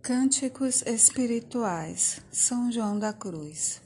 Cânticos espirituais, São João da Cruz.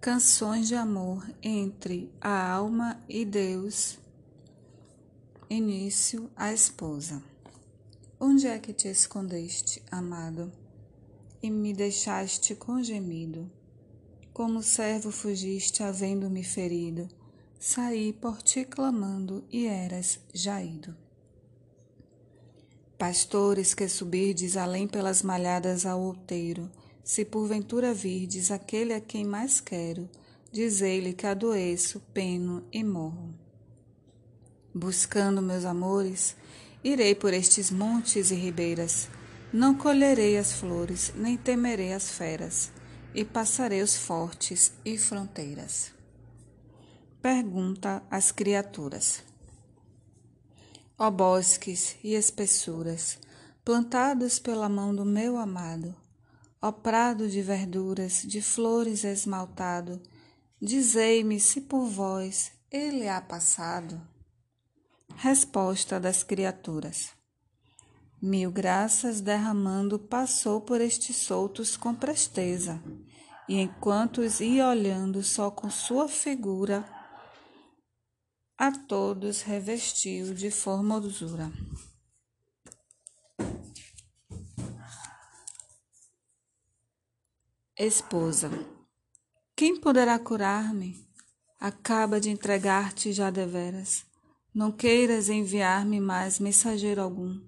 Canções de amor entre a alma e Deus. Início a esposa. Onde é que te escondeste, amado, e me deixaste com gemido? Como servo fugiste, havendo-me ferido, saí por ti clamando e eras já ido. Pastores que subirdes além pelas malhadas ao outeiro, se porventura virdes aquele a quem mais quero, dizei-lhe que adoeço, peno e morro. Buscando meus amores, irei por estes montes e ribeiras, não colherei as flores, nem temerei as feras, e passarei os fortes e fronteiras. Pergunta às criaturas ó bosques e espessuras, plantados pela mão do meu amado, ó prado de verduras, de flores esmaltado, dizei-me se por vós ele há passado. Resposta das criaturas. Mil graças derramando passou por estes soltos com presteza, e enquanto os ia olhando só com sua figura, a todos revestiu de formosura. Esposa, quem poderá curar-me? Acaba de entregar-te já deveras. Não queiras enviar-me mais mensageiro algum,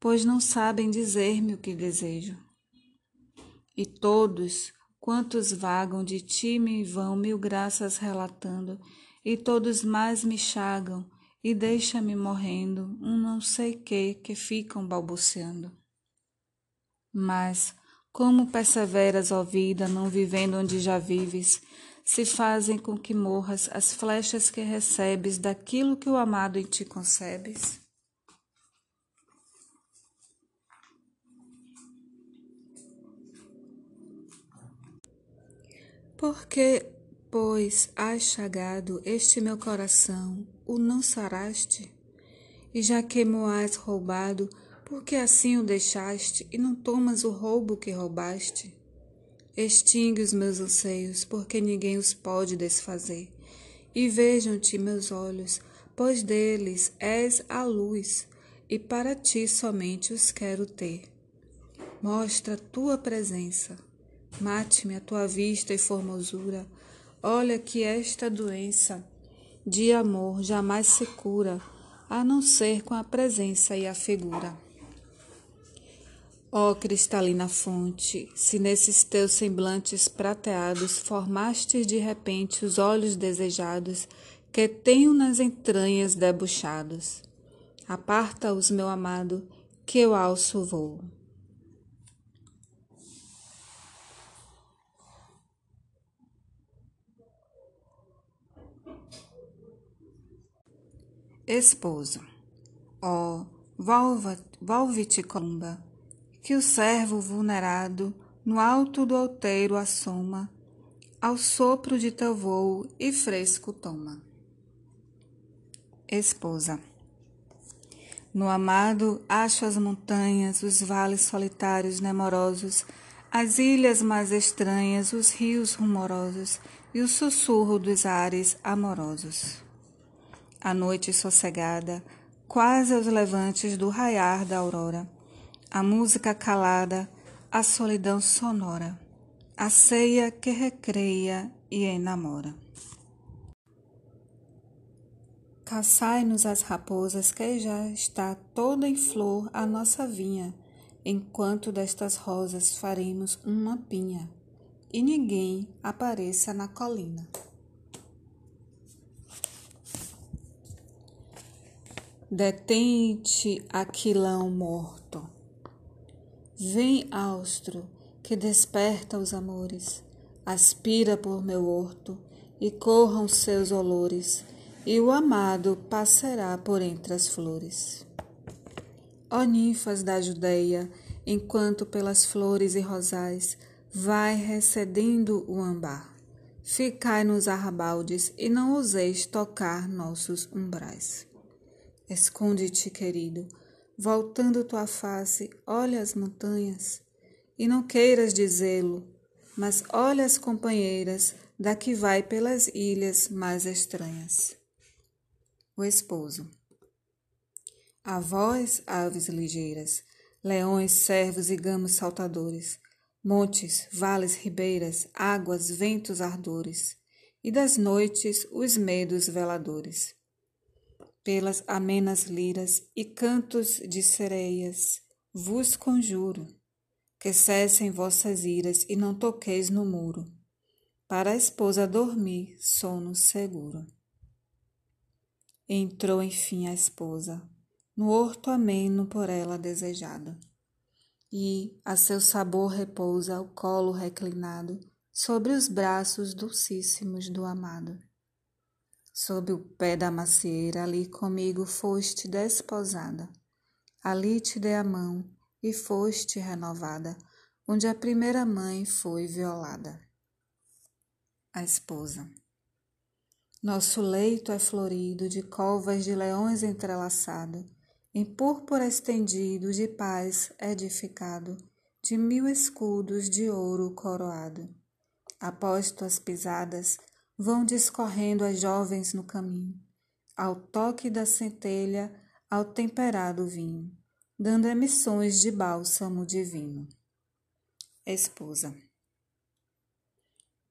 pois não sabem dizer-me o que desejo. E todos, quantos vagam de ti me vão mil graças relatando, e todos mais me chagam e deixa-me morrendo um não sei que que ficam balbuciando. Mas, como perseveras, ó vida, não vivendo onde já vives, se fazem com que morras as flechas que recebes daquilo que o amado em ti concebes? Porque Pois has chagado este meu coração, o não saraste? E já que mo has roubado, por que assim o deixaste e não tomas o roubo que roubaste? Extingue os meus anseios, porque ninguém os pode desfazer. E vejam-te meus olhos, pois deles és a luz, e para ti somente os quero ter. Mostra tua presença, mate-me a tua vista e formosura, Olha que esta doença de amor jamais se cura, a não ser com a presença e a figura. Ó oh, cristalina fonte, se nesses teus semblantes prateados formastes de repente os olhos desejados que tenho nas entranhas debuxados, aparta-os, meu amado, que eu alço voo. Esposo. Ó, oh, volve-te columba, que o servo vulnerado no alto do outeiro assoma, ao sopro de teu voo e fresco toma. Esposa. No amado acho as montanhas, os vales solitários nemorosos, as ilhas mais estranhas, os rios rumorosos e o sussurro dos ares amorosos a noite sossegada, quase aos levantes do raiar da aurora, a música calada, a solidão sonora, a ceia que recreia e enamora. Caçai-nos as raposas, que já está toda em flor a nossa vinha, enquanto destas rosas faremos uma pinha, e ninguém apareça na colina. Detente, aquilão morto. Vem, austro, que desperta os amores, aspira por meu horto e corram seus olores, e o amado passará por entre as flores. Ó ninfas da Judeia, enquanto pelas flores e rosais vai recedendo o ambar, ficai nos arrabaldes e não ouseis tocar nossos umbrais. Esconde-te, querido, voltando tua face, olha as montanhas, e não queiras dizê-lo, mas olha as companheiras da que vai pelas ilhas mais estranhas. O esposo. A vós, aves ligeiras, leões, servos e gamos saltadores, montes, vales, ribeiras, águas, ventos ardores, e das noites os medos veladores. Pelas amenas liras e cantos de sereias, vos conjuro, que cessem vossas iras e não toqueis no muro, para a esposa dormir sono seguro. Entrou enfim a esposa, no horto ameno por ela desejado, e a seu sabor repousa o colo reclinado sobre os braços dulcíssimos do amado. Sob o pé da macieira, ali comigo foste desposada, ali te dei a mão e foste renovada, onde a primeira mãe foi violada. A esposa. Nosso leito é florido de covas de leões entrelaçado, em púrpura estendido de paz edificado, de mil escudos de ouro coroado. Após tuas pisadas, vão discorrendo as jovens no caminho, ao toque da centelha, ao temperado vinho dando emissões de bálsamo divino. Esposa.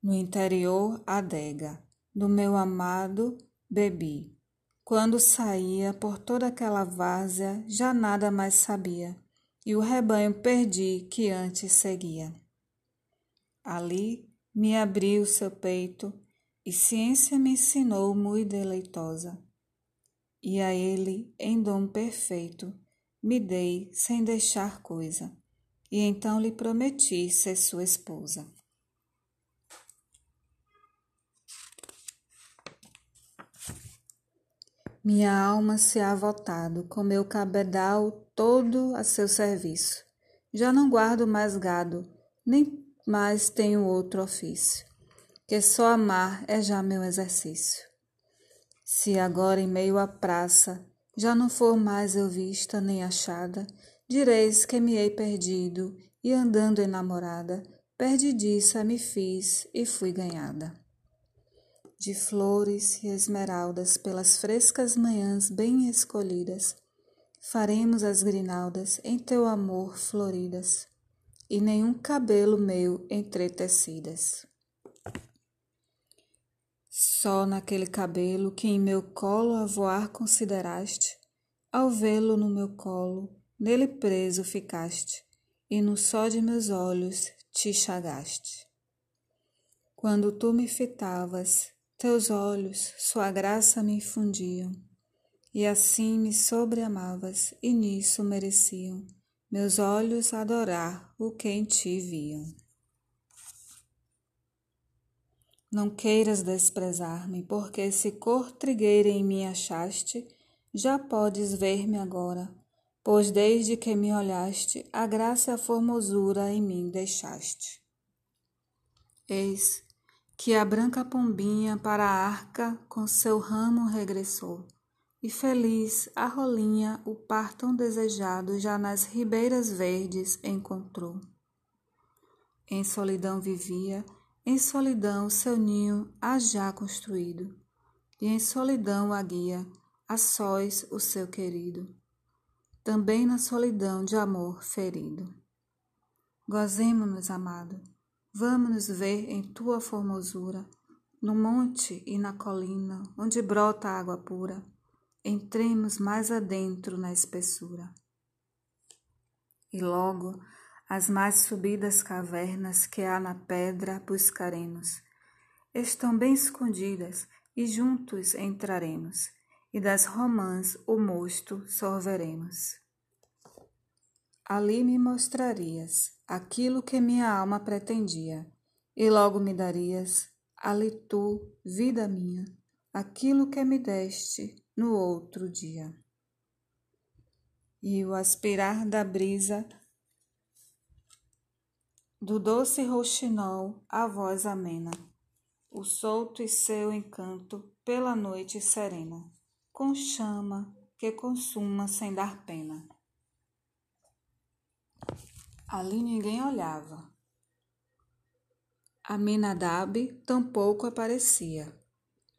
No interior, adega, do meu amado, bebi. Quando saía por toda aquela várzea, já nada mais sabia, e o rebanho perdi que antes seguia. Ali me abriu seu peito, e ciência me ensinou muito deleitosa. E a ele, em dom perfeito, me dei sem deixar coisa, e então lhe prometi ser sua esposa. Minha alma se ha voltado com meu cabedal todo a seu serviço. Já não guardo mais gado, nem mais tenho outro ofício, que só amar é já meu exercício. Se agora em meio à praça já não for mais eu vista nem achada, direis que me hei perdido, e andando enamorada, perdidiça me fiz e fui ganhada. De flores e esmeraldas pelas frescas manhãs bem escolhidas, faremos as grinaldas em teu amor floridas, e nenhum cabelo meu entretecidas. Só naquele cabelo que em meu colo a voar consideraste, ao vê-lo no meu colo, nele preso ficaste, e no só de meus olhos te chagaste. Quando tu me fitavas, teus olhos sua graça me infundiam, e assim me sobreamavas, e nisso mereciam meus olhos adorar o que em ti viam. Não queiras desprezar-me, porque se cor trigueira em mim achaste, já podes ver-me agora, pois desde que me olhaste, a graça e a formosura em mim deixaste. Eis que a branca pombinha para a arca com seu ramo regressou, e feliz a rolinha o par tão desejado já nas ribeiras verdes encontrou. Em solidão vivia, em solidão seu ninho há já construído, e em solidão a guia, a sós o seu querido, também na solidão de amor ferido. Gozemo-nos, amado, vamos-nos ver em tua formosura, no monte e na colina, onde brota a água pura, entremos mais adentro na espessura. E logo as mais subidas cavernas que há na pedra buscaremos. Estão bem escondidas e juntos entraremos, e das romãs o mosto sorveremos. Ali me mostrarias aquilo que minha alma pretendia, e logo me darias, ali tu, vida minha, aquilo que me deste no outro dia. E o aspirar da brisa do doce roxinol a voz amena, o solto e seu encanto pela noite serena, com chama que consuma sem dar pena. Ali ninguém olhava. Aminadab tampouco aparecia.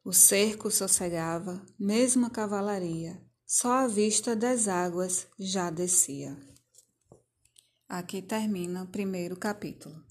O cerco sossegava, mesmo a cavalaria, só a vista das águas já descia. Aqui termina o primeiro capítulo.